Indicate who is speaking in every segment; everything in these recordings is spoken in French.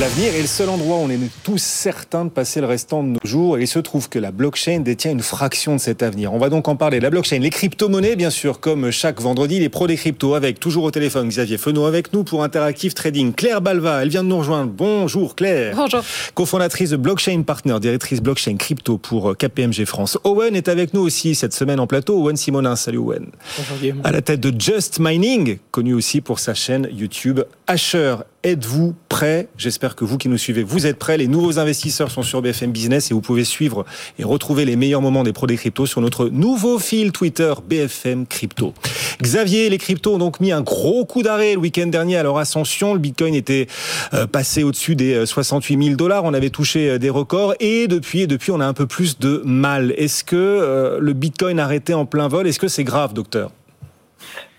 Speaker 1: L'avenir est le seul endroit où on est tous certains de passer le restant de nos jours. Et il se trouve que la blockchain détient une fraction de cet avenir. On va donc en parler. La blockchain, les crypto-monnaies, bien sûr, comme chaque vendredi, les pros des cryptos avec, toujours au téléphone, Xavier Fenot avec nous pour Interactive Trading. Claire Balva, elle vient de nous rejoindre. Bonjour Claire.
Speaker 2: Bonjour.
Speaker 1: Cofondatrice de Blockchain Partner, directrice blockchain crypto pour KPMG France. Owen est avec nous aussi cette semaine en plateau. Owen Simonin. Salut Owen.
Speaker 2: Bonjour Guillaume.
Speaker 1: À la tête de Just Mining, connu aussi pour sa chaîne YouTube Asher. Êtes-vous prêt? J'espère que vous qui nous suivez, vous êtes prêts. Les nouveaux investisseurs sont sur BFM Business et vous pouvez suivre et retrouver les meilleurs moments des pros des cryptos sur notre nouveau fil Twitter BFM Crypto. Xavier, les cryptos ont donc mis un gros coup d'arrêt le week-end dernier à leur ascension. Le Bitcoin était euh, passé au-dessus des 68 000 dollars. On avait touché euh, des records et depuis, et depuis, on a un peu plus de mal. Est-ce que euh, le Bitcoin arrêté en plein vol, est-ce que c'est grave, docteur?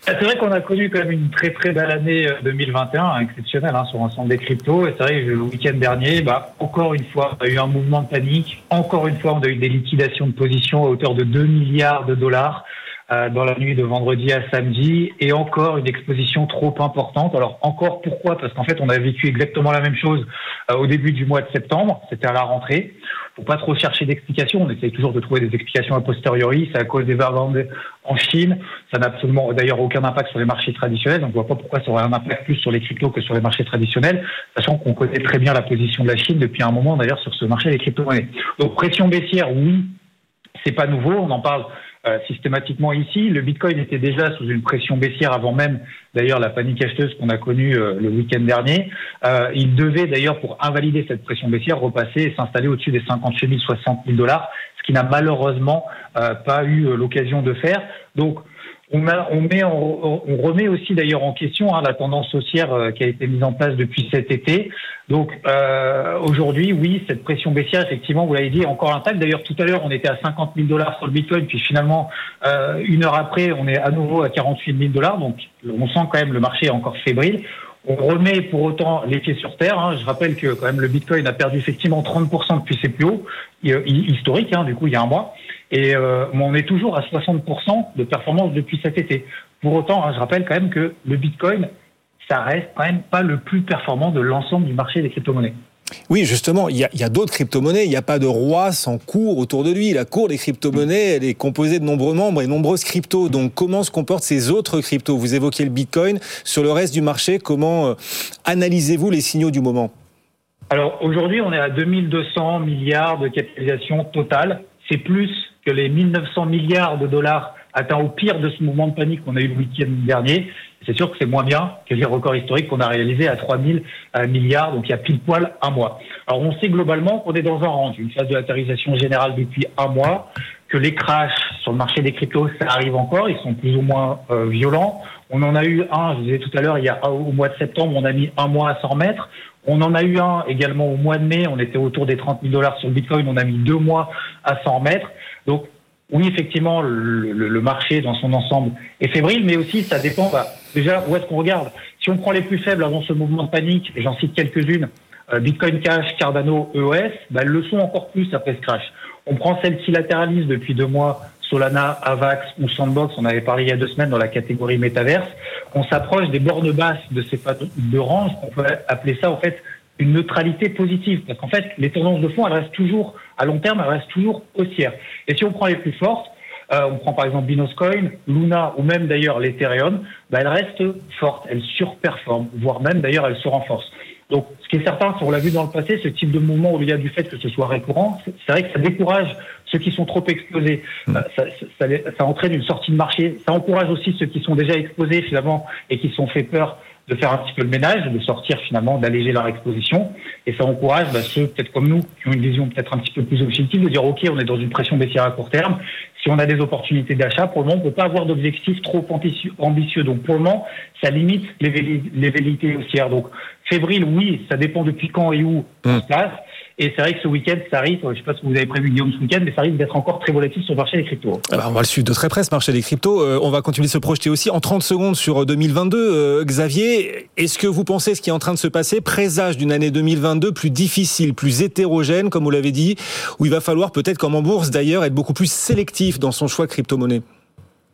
Speaker 3: C'est vrai qu'on a connu quand même une très très belle année 2021, exceptionnelle hein, sur l'ensemble des cryptos. Et c'est vrai que le week-end dernier, bah, encore une fois, on a eu un mouvement de panique. Encore une fois, on a eu des liquidations de positions à hauteur de 2 milliards de dollars dans la nuit de vendredi à samedi et encore une exposition trop importante. Alors encore pourquoi? Parce qu'en fait on a vécu exactement la même chose au début du mois de septembre, c'était à la rentrée. Faut pas trop chercher d'explications, on essaye toujours de trouver des explications a posteriori, c'est à cause des variantes en Chine, ça n'a absolument d'ailleurs aucun impact sur les marchés traditionnels, on voit pas pourquoi ça aurait un impact plus sur les cryptos que sur les marchés traditionnels, sachant qu'on connaît très bien la position de la Chine depuis un moment d'ailleurs sur ce marché des crypto-monnaies. Donc pression baissière, oui, c'est pas nouveau, on en parle euh, systématiquement ici. Le Bitcoin était déjà sous une pression baissière avant même, d'ailleurs, la panique acheteuse qu'on a connue euh, le week-end dernier. Euh, il devait d'ailleurs, pour invalider cette pression baissière, repasser et s'installer au-dessus des 58 000, 60 000 dollars, ce qui n'a malheureusement pas eu l'occasion de faire. Donc, on, met, on, remet aussi d'ailleurs en question hein, la tendance haussière euh, qui a été mise en place depuis cet été. Donc euh, aujourd'hui, oui, cette pression baissière, effectivement, vous l'avez dit, encore intacte. D'ailleurs, tout à l'heure, on était à 50 000 dollars sur le Bitcoin, puis finalement, euh, une heure après, on est à nouveau à 48 000 dollars. Donc, on sent quand même le marché est encore fébrile. On remet pour autant les pieds sur terre. Hein. Je rappelle que quand même le Bitcoin a perdu effectivement 30% depuis ses plus hauts historiques, hein, du coup il y a un mois. Et euh, on est toujours à 60% de performance depuis cet été. Pour autant, hein, je rappelle quand même que le Bitcoin, ça reste quand même pas le plus performant de l'ensemble du marché des crypto-monnaies.
Speaker 1: Oui, justement, il y a, d'autres crypto-monnaies. Il n'y a pas de roi sans cours autour de lui. La cour des crypto-monnaies, elle est composée de nombreux membres et nombreuses cryptos. Donc, comment se comportent ces autres cryptos? Vous évoquiez le Bitcoin. Sur le reste du marché, comment euh, analysez-vous les signaux du moment?
Speaker 3: Alors, aujourd'hui, on est à 2200 milliards de capitalisation totale. C'est plus que les 1900 milliards de dollars atteints au pire de ce mouvement de panique qu'on a eu le week-end dernier. C'est sûr que c'est moins bien que les records historiques qu'on a réalisés à 3000 euh, milliards, donc il y a pile poil un mois. Alors on sait globalement qu'on est dans un range, une phase de latérisation générale depuis un mois, que les crashs sur le marché des cryptos, ça arrive encore, ils sont plus ou moins euh, violents. On en a eu un, je vous disais tout à l'heure, il y a au mois de septembre, on a mis un mois à s'en remettre. On en a eu un également au mois de mai, on était autour des 30 000 dollars sur le Bitcoin, on a mis deux mois à s'en remettre. Donc oui, effectivement, le, marché dans son ensemble est fébrile, mais aussi ça dépend bah, déjà où est-ce qu'on regarde? Si on prend les plus faibles avant ce mouvement de panique, et j'en cite quelques-unes, euh, Bitcoin Cash, Cardano, EOS, bah, le sont encore plus après ce crash. On prend celles qui latéralisent depuis deux mois, Solana, Avax ou Sandbox, on avait parlé il y a deux semaines dans la catégorie métaverse. On s'approche des bornes basses de ces de range, on peut appeler ça en fait une neutralité positive. Parce qu'en fait, les tendances de fond, elles restent toujours, à long terme, elles restent toujours haussières. Et si on prend les plus fortes, euh, on prend par exemple Binoscoin, Luna ou même d'ailleurs l'Ethereum, bah, elles restent fortes, elles surperforment, voire même d'ailleurs elles se renforcent. Donc, ce qui est certain, si on l'a vu dans le passé, ce type de mouvement, au-delà du fait que ce soit récurrent, c'est vrai que ça décourage ceux qui sont trop exposés. Mmh. Euh, ça, ça, ça, entraîne une sortie de marché. Ça encourage aussi ceux qui sont déjà exposés finalement et qui sont fait peur de faire un petit peu le ménage, de sortir finalement, d'alléger leur exposition. Et ça encourage bah, ceux, peut-être comme nous, qui ont une vision peut-être un petit peu plus objective, de dire, OK, on est dans une pression baissière à court terme. Si on a des opportunités d'achat, pour le moment, on ne peut pas avoir d'objectifs trop ambitieux. Donc, pour le moment, ça limite les, velléités haussières. Donc, fébrile, oui, ça dépend depuis quand et où on se place. Et c'est vrai que ce week-end, ça risque, je ne sais pas ce que vous avez prévu Guillaume ce week-end, mais ça risque d'être encore très volatile sur le marché des cryptos.
Speaker 1: Ah bah, on va le suivre de très près ce marché des cryptos. Euh, on va continuer de se projeter aussi en 30 secondes sur 2022. Euh, euh, Xavier, est-ce que vous pensez ce qui est en train de se passer présage d'une année 2022 plus difficile, plus hétérogène, comme vous l'avez dit, où il va falloir peut-être, comme en bourse d'ailleurs, être beaucoup plus sélectif dans son choix crypto-monnaie?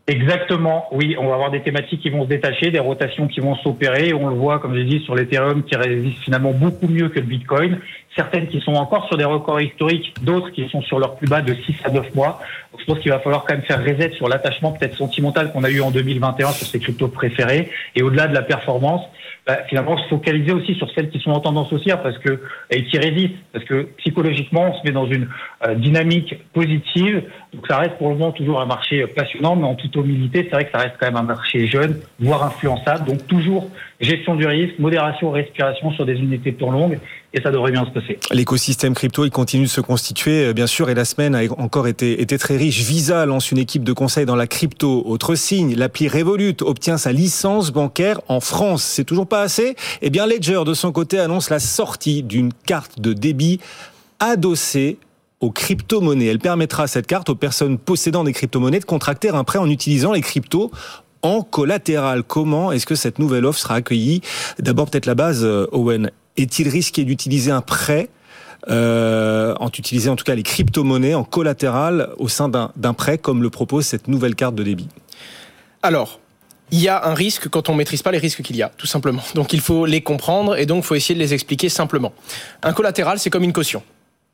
Speaker 3: Exactement, oui, on va avoir des thématiques qui vont se détacher, des rotations qui vont s'opérer. On le voit, comme j'ai dit, sur l'Ethereum qui résiste finalement beaucoup mieux que le Bitcoin. Certaines qui sont encore sur des records historiques, d'autres qui sont sur leur plus bas de 6 à 9 mois. Donc, je pense qu'il va falloir quand même faire reset sur l'attachement peut-être sentimental qu'on a eu en 2021 sur ces cryptos préférés. Et au-delà de la performance, bah, finalement se focaliser aussi sur celles qui sont en tendance haussière parce que et qui résistent parce que psychologiquement on se met dans une euh, dynamique positive donc ça reste pour le moment toujours un marché passionnant mais en toute c'est vrai que ça reste quand même un marché jeune voire influençable donc toujours gestion du risque modération respiration sur des unités de temps longues et ça devrait bien se passer.
Speaker 1: L'écosystème crypto, il continue de se constituer, euh, bien sûr, et la semaine a encore été, été très riche. Visa lance une équipe de conseil dans la crypto. Autre signe, l'appli Revolut obtient sa licence bancaire en France. C'est toujours pas assez? Eh bien, Ledger, de son côté, annonce la sortie d'une carte de débit adossée aux crypto-monnaies. Elle permettra cette carte aux personnes possédant des crypto-monnaies de contracter un prêt en utilisant les cryptos en collatéral. Comment est-ce que cette nouvelle offre sera accueillie? D'abord, peut-être la base, euh, Owen est-il risqué d'utiliser un prêt euh, en utilisant en tout cas les crypto-monnaies en collatéral au sein d'un prêt comme le propose cette nouvelle carte de débit?
Speaker 2: Alors, il y a un risque quand on maîtrise pas les risques qu'il y a, tout simplement. Donc il faut les comprendre et donc il faut essayer de les expliquer simplement. Un collatéral, c'est comme une caution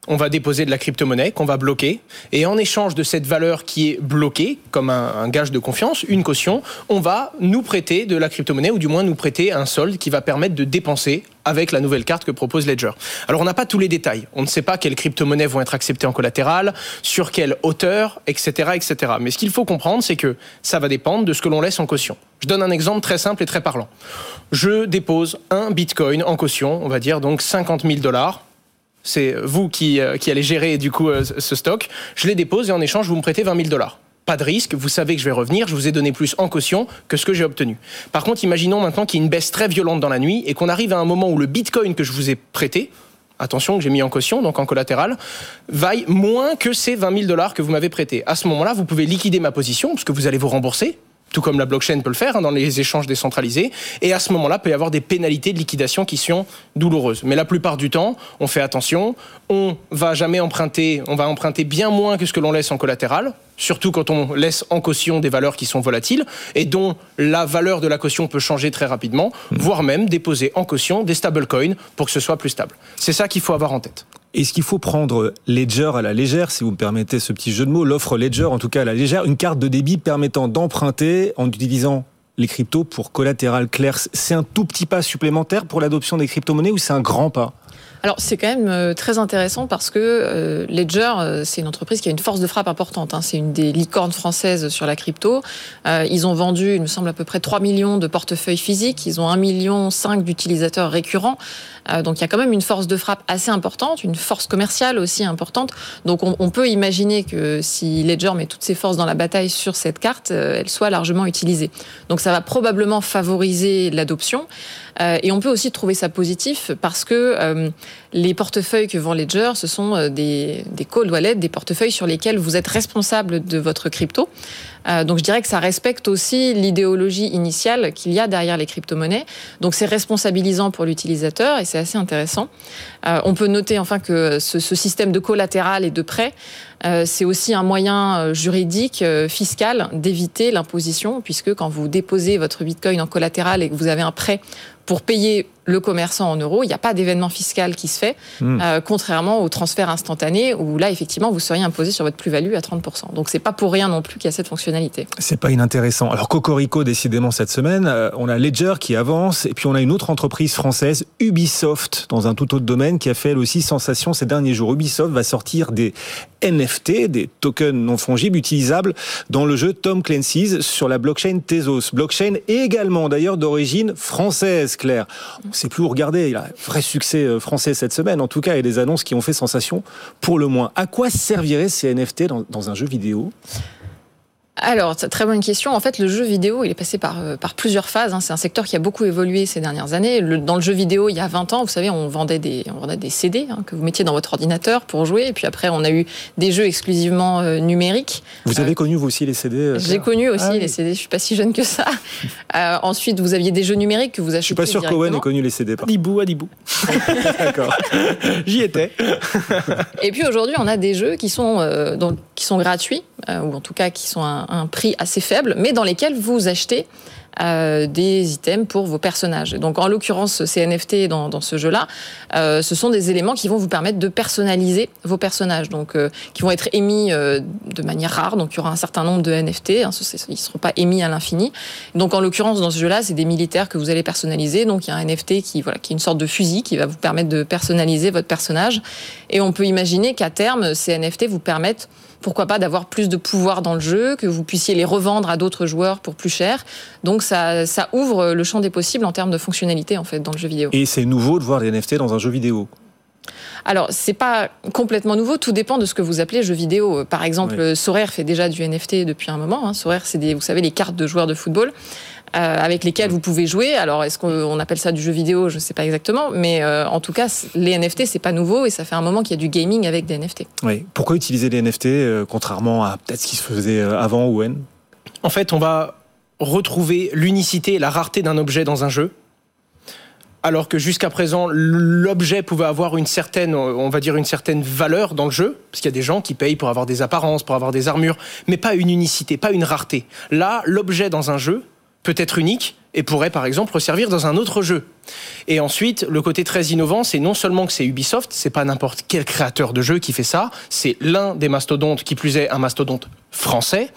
Speaker 2: on va déposer de la crypto-monnaie qu'on va bloquer. Et en échange de cette valeur qui est bloquée, comme un, gage de confiance, une caution, on va nous prêter de la crypto-monnaie, ou du moins nous prêter un solde qui va permettre de dépenser avec la nouvelle carte que propose Ledger. Alors on n'a pas tous les détails. On ne sait pas quelles crypto-monnaies vont être acceptées en collatéral, sur quelle hauteur, etc. etc. Mais ce qu'il faut comprendre, c'est que ça va dépendre de ce que l'on laisse en caution. Je donne un exemple très simple et très parlant. Je dépose un bitcoin en caution, on va dire donc 50 000 dollars c'est vous qui, euh, qui allez gérer du coup euh, ce stock. Je les dépose et en échange, vous me prêtez 20 000 dollars pas de risque, vous savez que je vais revenir, je vous ai donné plus en caution que ce que j'ai obtenu. Par contre, imaginons maintenant qu'il y a une baisse très violente dans la nuit et qu'on arrive à un moment où le bitcoin que je vous ai prêté, attention que j'ai mis en caution, donc en collatéral, vaille moins que ces 20 000 dollars que vous m'avez prêté. À ce moment-là, vous pouvez liquider ma position, parce que vous allez vous rembourser, tout comme la blockchain peut le faire hein, dans les échanges décentralisés. Et à ce moment-là, peut y avoir des pénalités de liquidation qui sont douloureuses. Mais la plupart du temps, on fait attention. On va jamais emprunter, on va emprunter bien moins que ce que l'on laisse en collatéral. Surtout quand on laisse en caution des valeurs qui sont volatiles et dont la valeur de la caution peut changer très rapidement, mmh. voire même déposer en caution des stablecoins pour que ce soit plus stable. C'est ça qu'il faut avoir en tête.
Speaker 1: Est-ce qu'il faut prendre Ledger à la légère, si vous me permettez ce petit jeu de mots, l'offre Ledger en tout cas à la légère, une carte de débit permettant d'emprunter en utilisant les cryptos pour collatéral clair. C'est un tout petit pas supplémentaire pour l'adoption des crypto-monnaies ou c'est un grand pas?
Speaker 4: Alors c'est quand même euh, très intéressant parce que euh, Ledger, euh, c'est une entreprise qui a une force de frappe importante. Hein. C'est une des licornes françaises sur la crypto. Ils ont vendu, il me semble, à peu près 3 millions de portefeuilles physiques. Ils ont 1,5 million d'utilisateurs récurrents. Donc il y a quand même une force de frappe assez importante, une force commerciale aussi importante. Donc on, peut imaginer que si Ledger met toutes ses forces dans la bataille sur cette carte, elle soit largement utilisée. Donc ça va probablement favoriser l'adoption. Et on peut aussi trouver ça positif parce que les portefeuilles que vend Ledger, ce sont euh, des, des cold wallets, des portefeuilles sur lesquels vous êtes responsable de votre crypto. Euh, donc je dirais que ça respecte aussi l'idéologie initiale qu'il y a derrière les crypto-monnaies. Donc c'est responsabilisant pour l'utilisateur et c'est assez intéressant. Euh, on peut noter enfin que ce, système de collatéral et de prêt, c'est aussi un moyen juridique, fiscal d'éviter l'imposition, puisque quand vous déposez votre bitcoin en collatéral et que vous avez un prêt pour payer le commerçant en euros, il n'y a pas d'événement fiscal qui se fait, hmm. euh, contrairement au transfert instantané où là, effectivement, vous seriez imposé sur votre plus-value à 30%. Donc, c'est pas pour rien non plus qu'il y a cette fonctionnalité.
Speaker 1: C'est pas inintéressant. Alors, Cocorico, décidément, cette semaine, euh, on a Ledger qui avance et puis on a une autre entreprise française, Ubisoft, dans un tout autre domaine, qui a fait elle aussi sensation ces derniers jours. Ubisoft va sortir des NFT, des tokens non fongibles utilisables dans le jeu Tom Clancy's sur la blockchain Tezos. Blockchain également d'ailleurs d'origine française, Claire. Sait plus où regarder. Il a un vrai succès euh, français cette semaine. En tout cas, a des annonces qui ont fait sensation pour le moins. À quoi serviraient ces NFT dans un jeu vidéo?
Speaker 4: Alors, très bonne question. En fait, le jeu vidéo, il est passé par, euh, par plusieurs phases. Hein. C'est un secteur qui a beaucoup évolué ces dernières années. dans le jeu vidéo, il y a 20 ans, vous savez, on vendait des, on vendait des CD hein, que vous mettiez dans votre ordinateur pour jouer. Et puis après, on a eu des jeux exclusivement euh, numériques.
Speaker 1: Vous avez euh, connu, vous aussi, les CD
Speaker 4: J'ai connu aussi ah les CD. Je suis pas si jeune que ça. ensuite, vous aviez des jeux numériques que vous achetiez. Je
Speaker 1: suis pas sûr qu'Owen ait connu les CD. Par
Speaker 2: Adibou, Adibou. D'accord. J'y étais.
Speaker 4: et puis aujourd'hui, on a des jeux qui sont dans qui sont gratuits, ou en tout cas qui sont à un prix assez faible, mais dans lesquels vous achetez euh, des items pour vos personnages. Donc en l'occurrence, ces NFT dans, dans ce jeu-là, euh, ce sont des éléments qui vont vous permettre de personnaliser vos personnages, donc euh, qui vont être émis euh, de manière rare. Donc il y aura un certain nombre de NFT, hein, ils ne seront pas émis à l'infini. Donc en l'occurrence, dans ce jeu-là, c'est des militaires que vous allez personnaliser. Donc il y a un NFT qui, voilà, qui est une sorte de fusil qui va vous permettre de personnaliser votre personnage. Et on peut imaginer qu'à terme, ces NFT vous permettent pourquoi pas d'avoir plus de pouvoir dans le jeu, que vous puissiez les revendre à d'autres joueurs pour plus cher. Donc ça, ouvre le champ des possibles en termes de fonctionnalité en fait dans le jeu vidéo.
Speaker 1: Et c'est nouveau de voir des NFT dans un jeu vidéo.
Speaker 4: Alors, c'est pas complètement nouveau, tout dépend de ce que vous appelez jeu vidéo. Par exemple, oui. Sorare fait déjà du NFT depuis un moment. Hein. Sorare, c'est des, vous savez, les cartes de joueurs de football. Euh, avec lesquelles vous pouvez jouer. Alors, est-ce qu'on appelle ça du jeu vidéo? Je ne sais pas exactement, mais euh, en tout cas, les NFT, c'est pas nouveau et ça fait un moment qu'il y a du gaming avec des NFT.
Speaker 1: Oui. Pourquoi utiliser les NFT euh, contrairement à peut-être ce qui se faisait avant ou
Speaker 2: En fait, on va retrouver l'unicité et la rareté d'un objet dans un jeu alors que jusqu'à présent l'objet pouvait avoir une certaine, on va dire une certaine valeur dans le jeu, parce qu'il y a des gens qui payent pour avoir des apparences, pour avoir des armures, mais pas une unicité, pas une rareté. Là, l'objet dans un jeu peut être unique et pourrait par exemple servir dans un autre jeu. Et ensuite, le côté très innovant, c'est non seulement que c'est Ubisoft, c'est pas n'importe quel créateur de jeu qui fait ça, c'est l'un des mastodontes, qui plus est un mastodonte français.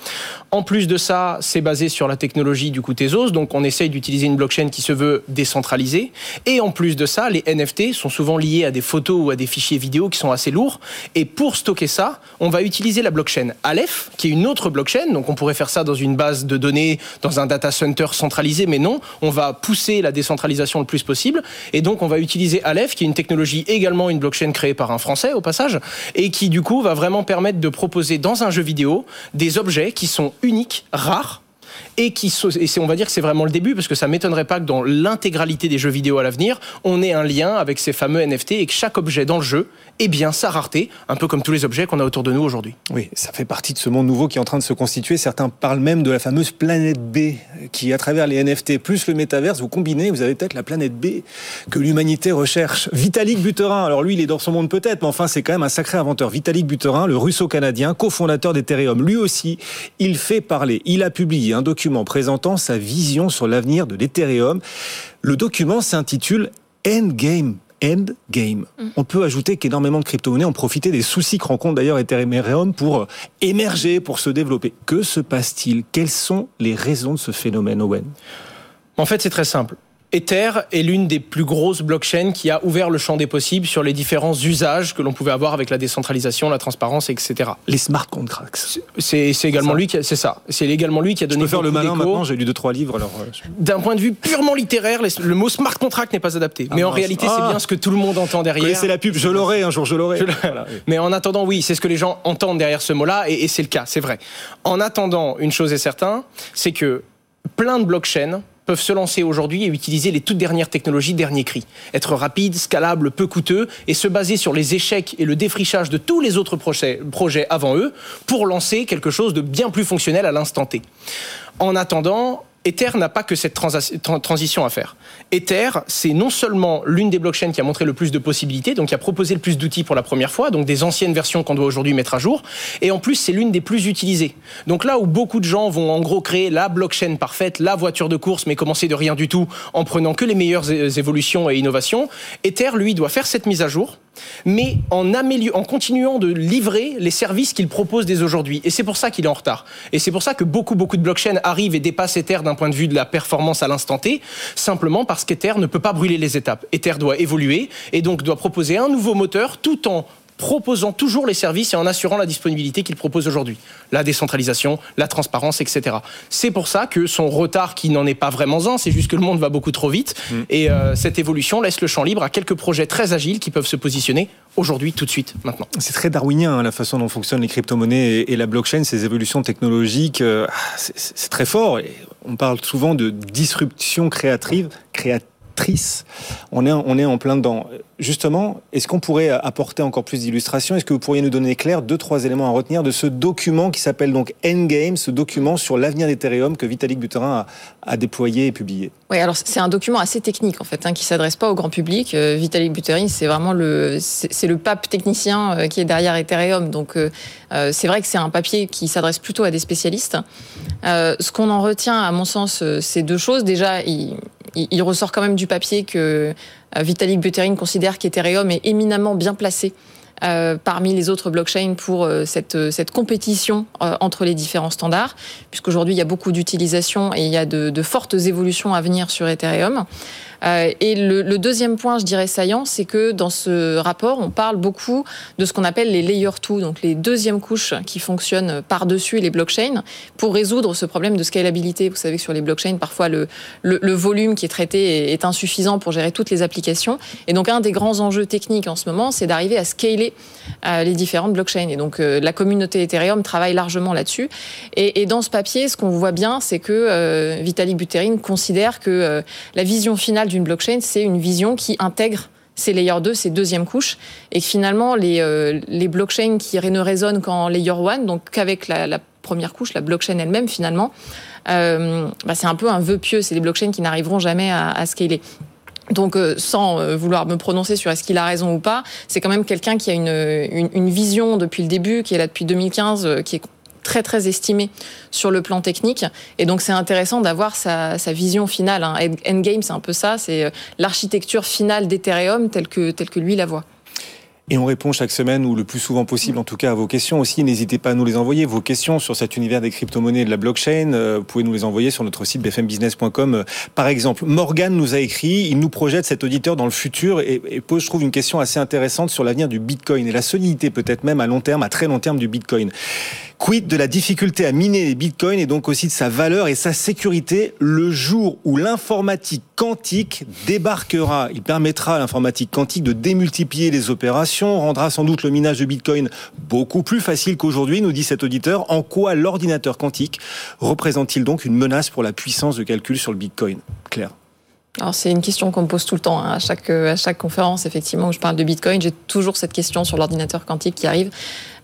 Speaker 2: En plus de ça, c'est basé sur la technologie du coup Tezos, donc on essaye d'utiliser une blockchain qui se veut décentralisée. Et en plus de ça, les NFT sont souvent liés à des photos ou à des fichiers vidéo qui sont assez lourds. Et pour stocker ça, on va utiliser la blockchain Aleph, qui est une autre blockchain. Donc on pourrait faire ça dans une base de données, dans un data center centralisé, mais non, on va pousser la décentralisation le plus possible. Et donc, on va utiliser Aleph, qui est une technologie également une blockchain créée par un Français au passage, et qui du coup va vraiment permettre de proposer dans un jeu vidéo des objets qui sont uniques, rares, et qui on va dire que c'est vraiment le début parce que ça m'étonnerait pas que dans l'intégralité des jeux vidéo à l'avenir, on ait un lien avec ces fameux NFT et que chaque objet dans le jeu ait bien sa rareté, un peu comme tous les objets qu'on a autour de nous aujourd'hui.
Speaker 1: Oui, ça fait partie de ce monde nouveau qui est en train de se constituer. Certains parlent même de la fameuse planète B qui, à travers les NFT plus le métaverse, vous combinez, vous avez peut-être la planète B que l'humanité recherche. Vitalik Buterin, alors lui, il est dans son monde peut-être, mais enfin, c'est quand même un sacré inventeur. Vitalik Buterin, le russo-canadien, cofondateur d'Ethereum, lui aussi, il fait parler. Il a publié un document présentant sa vision sur l'avenir de l'Ethereum. Le document s'intitule Endgame endgame. Mm. On peut ajouter qu'énormément de crypto-monnaies ont profité des soucis que rencontre d'ailleurs Ethereum pour émerger, pour se développer. Que se passe-t-il? Quelles sont les raisons de ce phénomène, Owen?
Speaker 2: En fait, c'est très simple. Ether est l'une des plus grosses blockchains qui a ouvert le champ des possibles sur les différents usages que l'on pouvait avoir avec la décentralisation, la transparence, etc.
Speaker 1: Les smart contracts.
Speaker 2: C'est également lui qui, c'est ça. C'est également lui qui a donné.
Speaker 1: Je peux faire le malin maintenant. J'ai lu deux trois livres. Alors.
Speaker 2: D'un point de vue purement littéraire, le mot smart contract n'est pas adapté. Ah, Mais en réalité, ah. c'est bien ce que tout le monde entend derrière.
Speaker 1: C'est la pub. Je l'aurai un jour. Je l'aurai.
Speaker 2: Voilà. Mais en attendant, oui, c'est ce que les gens entendent derrière ce mot-là, et, et c'est le cas. C'est vrai. En attendant, une chose est certaine, c'est que plein de blockchains peuvent se lancer aujourd'hui et utiliser les toutes dernières technologies dernier cri. Être rapide, scalable, peu coûteux et se baser sur les échecs et le défrichage de tous les autres projets, projets avant eux pour lancer quelque chose de bien plus fonctionnel à l'instant T. En attendant, Ether n'a pas que cette transition à faire. Ether, c'est non seulement l'une des blockchains qui a montré le plus de possibilités, donc qui a proposé le plus d'outils pour la première fois, donc des anciennes versions qu'on doit aujourd'hui mettre à jour, et en plus c'est l'une des plus utilisées. Donc là où beaucoup de gens vont en gros créer la blockchain parfaite, la voiture de course, mais commencer de rien du tout en prenant que les meilleures évolutions et innovations, Ether, lui, doit faire cette mise à jour, mais en, continuant de livrer les services qu'il propose dès aujourd'hui. Et c'est pour ça qu'il est en retard. Et c'est pour ça que beaucoup, beaucoup de blockchains arrivent et dépassent Ether d'un point de vue de la performance à l'instant T, simplement parce qu'Ether ne peut pas brûler les étapes. Ether doit évoluer et donc doit proposer un nouveau moteur tout en proposant toujours les services et en assurant la disponibilité qu'il propose aujourd'hui. La décentralisation, la transparence, etc. C'est pour ça que son retard, qui n'en est pas vraiment un, c'est juste que le monde va beaucoup trop vite. Mm. Et euh, cette évolution laisse le champ libre à quelques projets très agiles qui peuvent se positionner aujourd'hui, tout de suite, maintenant.
Speaker 1: C'est très darwinien hein, la façon dont fonctionnent les crypto-monnaies et, et, la blockchain, ces évolutions technologiques. Euh, c'est très fort. Et on parle souvent de disruption créative, créative On est, on est en plein dedans. Justement, est-ce qu'on pourrait apporter encore plus d'illustrations? Est-ce que vous pourriez nous donner clair deux, trois éléments à retenir de ce document qui s'appelle donc Endgame, ce document sur l'avenir d'Ethereum que Vitalik Buterin a, déployé et publié?
Speaker 4: Oui, alors c'est un document assez technique en fait, hein, qui s'adresse pas au grand public. Euh, Vitalik Buterin, c'est vraiment le, c'est le pape technicien euh, qui est derrière Ethereum. Donc euh, c'est vrai que c'est un papier qui s'adresse plutôt à des spécialistes. ce qu'on en retient, à mon sens, c'est deux choses. Déjà, il, il, ressort quand même du papier que euh, Vitalik Buterin considère qu'Ethereum est éminemment bien placé euh, parmi les autres blockchains pour euh, cette, compétition entre les différents standards, puisqu'aujourd'hui il y a beaucoup d'utilisation et il y a de, fortes évolutions à venir sur Ethereum. Euh, et le, deuxième point, je dirais saillant, c'est que dans ce rapport, on parle beaucoup de ce qu'on appelle les layer 2, donc les deuxièmes couches qui fonctionnent par-dessus les blockchains pour résoudre ce problème de scalabilité. Vous savez que sur les blockchains, parfois le, volume qui est traité est, insuffisant pour gérer toutes les applications. Et donc un des grands enjeux techniques en ce moment, c'est d'arriver à scaler euh, les différentes blockchains. Et donc euh, la communauté Ethereum travaille largement là-dessus. Et, et, dans ce papier, ce qu'on voit bien, c'est que Vitalik Buterin considère que la vision finale d'une blockchain, c'est une vision qui intègre ces layer 2, ces deuxièmes couches, et que finalement, les, euh, les blockchains qui ne résonnent qu'en layer 1, donc qu'avec la, première couche, la blockchain elle-même, finalement, euh, bah, c'est un peu un vœu pieux. C'est des blockchains qui n'arriveront jamais à, à scaler. Donc, euh, sans vouloir me prononcer sur est-ce qu'il a raison ou pas, c'est quand même quelqu'un qui a une, une, une, vision depuis le début, qui est là depuis 2015, qui est très très estimé sur le plan technique. Et donc c'est intéressant d'avoir sa, vision finale. Hein. Endgame, c'est un peu ça, c'est euh, l'architecture finale d'Ethereum telle que, telle que lui la voit.
Speaker 1: Et on répond chaque semaine, ou le plus souvent possible en tout cas, à vos questions aussi. N'hésitez pas à nous les envoyer, vos questions sur cet univers des crypto-monnaies et de la blockchain. Euh, vous pouvez nous les envoyer sur notre site bfmbusiness.com. Euh, par exemple, Morgan nous a écrit, il nous projette cet auditeur dans le futur et, et pose, je trouve, une question assez intéressante sur l'avenir du Bitcoin et la solidité peut-être même à long terme, à très long terme du Bitcoin. Quid de la difficulté à miner les bitcoins et donc aussi de sa valeur et sa sécurité le jour où l'informatique quantique débarquera? Il permettra à l'informatique quantique de démultiplier les opérations, rendra sans doute le minage de bitcoin beaucoup plus facile qu'aujourd'hui, nous dit cet auditeur. En quoi l'ordinateur quantique représente-t-il donc une menace pour la puissance de calcul sur le bitcoin? Claire
Speaker 4: alors c'est une question qu'on me pose tout le temps hein. à chaque à chaque conférence effectivement où je parle de Bitcoin, j'ai toujours cette question sur l'ordinateur quantique qui arrive.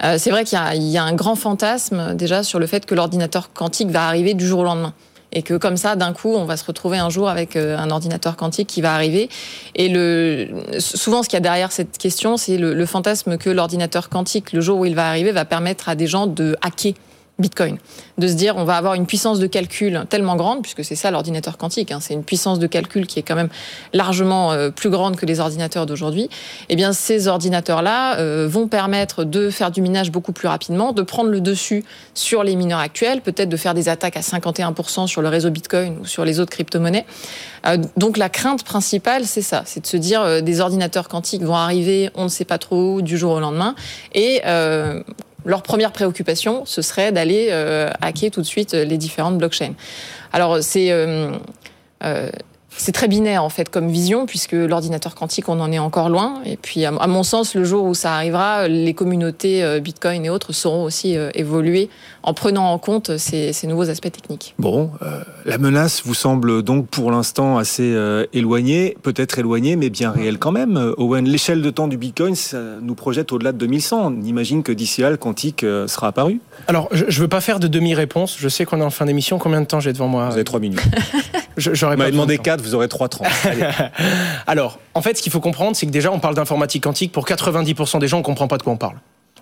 Speaker 4: Euh, c'est vrai qu'il y, a un grand fantasme déjà sur le fait que l'ordinateur quantique va arriver du jour au lendemain et que comme ça, d'un coup, on va se retrouver un jour avec euh, un ordinateur quantique qui va arriver. Et souvent, ce qu'il y a derrière cette question, c'est le fantasme que l'ordinateur quantique, le jour où il va arriver, va permettre à des gens de hacker Bitcoin. De se dire, on va avoir une puissance de calcul tellement grande, puisque c'est ça l'ordinateur quantique, hein, c'est une puissance de calcul qui est quand même largement euh, plus grande que les ordinateurs d'aujourd'hui. Eh bien, ces ordinateurs-là euh, vont permettre de faire du minage beaucoup plus rapidement, de prendre le dessus sur les mineurs actuels, peut-être de faire des attaques à 51% sur le réseau Bitcoin ou sur les autres crypto-monnaies. Euh, donc la crainte principale, c'est ça, c'est de se dire, des ordinateurs quantiques vont arriver, on ne sait pas trop où, du jour au lendemain, et leur première préoccupation, ce serait d'aller euh, hacker tout de suite les différentes blockchains. Alors c'est euh, euh, c'est très binaire en fait comme vision puisque l'ordinateur quantique on en est encore loin et puis à mon sens le jour où ça arrivera les communautés euh, Bitcoin et autres sauront aussi euh, évoluer en prenant en compte ces, nouveaux aspects techniques.
Speaker 1: Bon, euh, la menace vous semble donc pour l'instant assez éloignée, peut-être éloignée mais bien réelle quand même. Owen, l'échelle de temps du Bitcoin ça nous projette au-delà de 2100. On imagine que d'ici là le quantique sera apparu.
Speaker 2: Alors je, ne veux pas faire de demi-réponse. Je sais qu'on est en fin d'émission. Combien de temps j'ai devant moi?
Speaker 1: Vous avez trois minutes.
Speaker 2: J'aurais
Speaker 1: pas demandé 4, vous aurez 3,30.
Speaker 2: Alors, en fait, ce qu'il faut comprendre, c'est que déjà, on parle d'informatique quantique. Pour 90% des gens, on comprend pas de quoi on parle.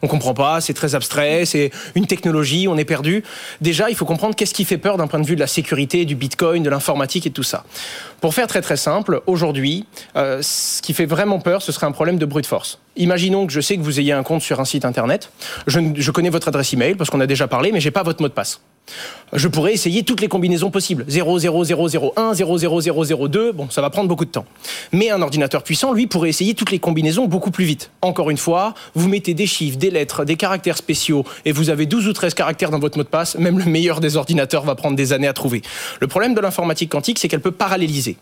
Speaker 2: On comprend pas, c'est très abstrait, c'est une technologie, on est perdu. Déjà, il faut comprendre qu'est-ce qui fait peur d'un point de vue de la sécurité, du bitcoin, de l'informatique et tout ça. Pour faire très très simple, aujourd'hui, euh, ce qui fait vraiment peur, ce serait un problème de brute force. Imaginons que je sais que vous ayez un compte sur un site internet. Je, je connais votre adresse email parce qu'on a déjà parlé, mais j'ai pas votre mot de passe. Je pourrais essayer toutes les combinaisons possibles. 0, 0, 0, 0, 1, 0, 0, 0, 0, 2. Bon, ça va prendre beaucoup de temps. Mais un ordinateur puissant, lui, pourrait essayer toutes les combinaisons beaucoup plus vite. Encore une fois, vous mettez des chiffres, des lettres, des caractères spéciaux, et vous avez 12 ou 13 caractères dans votre mot de passe. Même le meilleur des ordinateurs va prendre des années à trouver. Le problème de l'informatique quantique, c'est qu'elle peut paralléliser.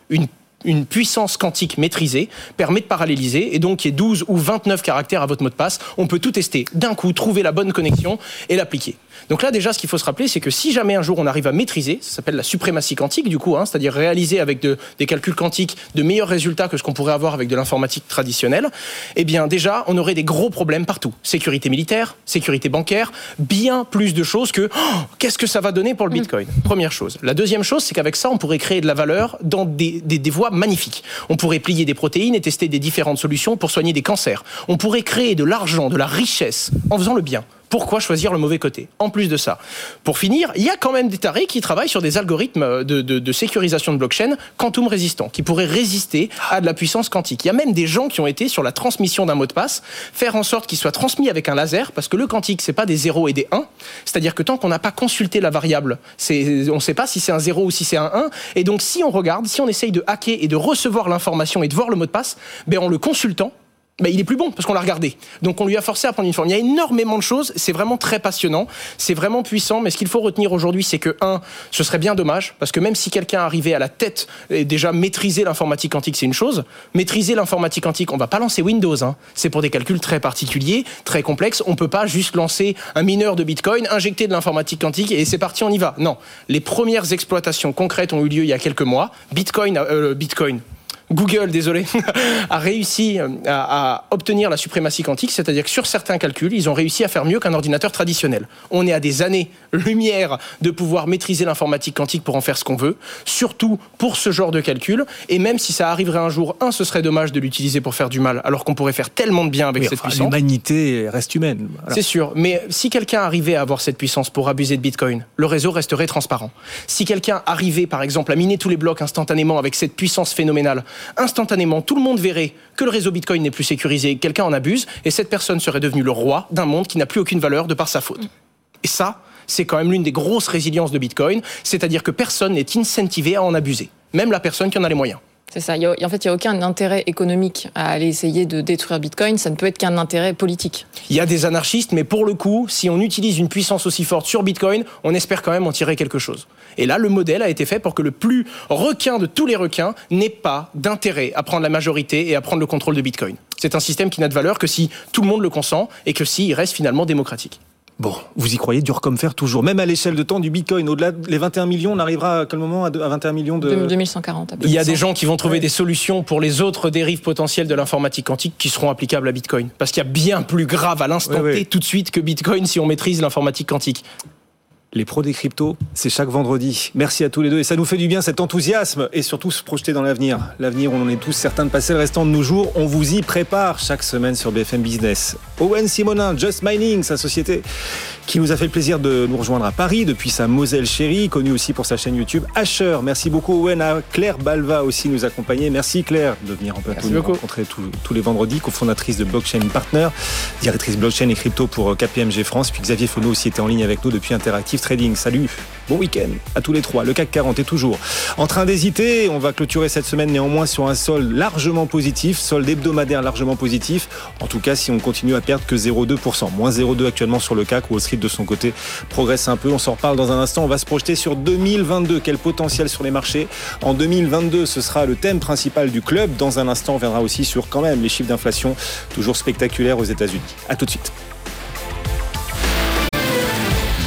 Speaker 2: Une puissance quantique maîtrisée permet de paralléliser et donc qu'il y ait 12 ou 29 caractères à votre mot de passe, on peut tout tester d'un coup, trouver la bonne connexion et l'appliquer. Donc là, déjà, ce qu'il faut se rappeler, c'est que si jamais un jour on arrive à maîtriser, ça s'appelle la suprématie quantique, du coup, hein, c'est-à-dire réaliser avec des calculs quantiques de meilleurs résultats que ce qu'on pourrait avoir avec de l'informatique traditionnelle, eh bien, déjà, on aurait des gros problèmes partout. Sécurité militaire, sécurité bancaire, bien plus de choses que oh, qu'est-ce que ça va donner pour le mm. Bitcoin? Première chose. La deuxième chose, c'est qu'avec ça, on pourrait créer de la valeur dans des, des, des voies magnifiques. On pourrait plier des protéines et tester des différentes solutions pour soigner des cancers. On pourrait créer de l'argent, de la richesse en faisant le bien pourquoi choisir le mauvais côté En plus de ça, pour finir, il y a quand même des tarés qui travaillent sur des algorithmes de, sécurisation de blockchain quantum résistants, qui pourraient résister à de la puissance quantique. Il y a même des gens qui ont été sur la transmission d'un mot de passe, faire en sorte qu'il soit transmis avec un laser, parce que le quantique, c'est pas des 0 et des 1. C'est-à-dire que tant qu'on n'a pas consulté la variable, on ne sait pas si c'est un 0 ou si c'est un 1. Et donc, si on regarde, si on essaye de hacker et de recevoir l'information et de voir le mot de passe, ben en le consultant, il est plus bon parce qu'on l'a regardé. Donc on lui a forcé à prendre une forme. Il y a énormément de choses, c'est vraiment très passionnant, c'est vraiment puissant, mais ce qu'il faut retenir aujourd'hui, c'est que, un, ce serait bien dommage, parce que même si quelqu'un arrivait à la tête et déjà maîtriser l'informatique quantique, c'est une chose, maîtriser l'informatique quantique, on va pas lancer Windows, hein. c'est pour des calculs très particuliers, très complexes, on peut pas juste lancer un mineur de Bitcoin, injecter de l'informatique quantique et c'est parti, on y va. Non, les premières exploitations concrètes ont eu lieu il y a quelques mois. Bitcoin, euh, Bitcoin, Google, désolé, a réussi euh, à, obtenir la suprématie quantique, c'est-à-dire que sur certains calculs, ils ont réussi à faire mieux qu'un ordinateur traditionnel. On est à des années-lumière de pouvoir maîtriser l'informatique quantique pour en faire ce qu'on veut, surtout pour ce genre de calcul. Et même si ça arriverait un jour, un, ce serait dommage de l'utiliser pour faire du mal, alors qu'on pourrait faire tellement de bien avec cette puissance.
Speaker 1: L'humanité reste humaine.
Speaker 2: C'est sûr, mais si quelqu'un arrivait à avoir cette puissance pour abuser de Bitcoin, le réseau resterait transparent. Si quelqu'un arrivait, par exemple, à miner tous les blocs instantanément avec cette puissance phénoménale, instantanément, tout le monde verrait que le réseau Bitcoin n'est plus sécurisé, quelqu'un en abuse, et cette personne serait devenue le roi d'un monde qui n'a plus aucune valeur de par sa faute. Et ça, c'est quand même l'une des grosses résiliences de Bitcoin, c'est-à-dire que personne n'est incentivé à en abuser, même la personne qui en a les moyens.
Speaker 4: C'est ça. en fait, il n'y a aucun intérêt économique à aller essayer de détruire Bitcoin. Ça ne peut être qu'un intérêt politique.
Speaker 2: Il y a des anarchistes, mais pour le coup, si on utilise une puissance aussi forte sur Bitcoin, on espère quand même en tirer quelque chose. Et là, le modèle a été fait pour que le plus requin de tous les requins n'ait pas d'intérêt à prendre la majorité et à prendre le contrôle de Bitcoin. C'est un système qui n'a de valeur que si tout le monde le consent et que s'il reste finalement démocratique.
Speaker 1: Bon, vous y croyez dur comme fer toujours, même à l'échelle de temps du Bitcoin. Au-delà des 21 millions, on arrivera à quel moment à 21 millions de...
Speaker 4: 2140.
Speaker 2: Il y a des gens qui vont trouver des solutions pour les autres dérives potentielles de l'informatique quantique qui seront applicables à Bitcoin. Parce qu'il y a bien plus grave à l'instant T tout de suite que Bitcoin si on maîtrise l'informatique quantique.
Speaker 1: Les pros des cryptos, c'est chaque vendredi. Merci à tous les deux et ça nous fait du bien cet enthousiasme et surtout se projeter dans l'avenir. L'avenir, on en est tous certains de passer le restant de nos jours. On vous y prépare chaque semaine sur BFM Business. Owen Simonin, Just Mining, sa société qui nous a fait le plaisir de nous rejoindre à Paris depuis sa Moselle chérie, connue aussi pour sa chaîne YouTube Asher. Merci beaucoup Owen, à Claire Balva aussi nous accompagner. Merci Claire de venir en plateau nous rencontrer tous, les vendredis, cofondatrice de Blockchain Partner, directrice blockchain et crypto pour KPMG France. Puis Xavier Fono aussi était en ligne avec nous depuis Interactive Trading. Salut, bon week-end à tous les trois. Le CAC 40 est toujours en train d'hésiter. On va clôturer cette semaine néanmoins sur un sol largement positif, solde hebdomadaire largement positif. En tout cas, si on continue à perdre que 0,2%, moins 0,2 actuellement sur le CAC, Wall Street de son côté progresse un peu. On s'en reparle dans un instant. On va se projeter sur 2022. Quel potentiel sur les marchés En 2022, ce sera le thème principal du club. Dans un instant, on viendra aussi sur quand même les chiffres d'inflation toujours spectaculaires aux États-Unis. À tout de suite.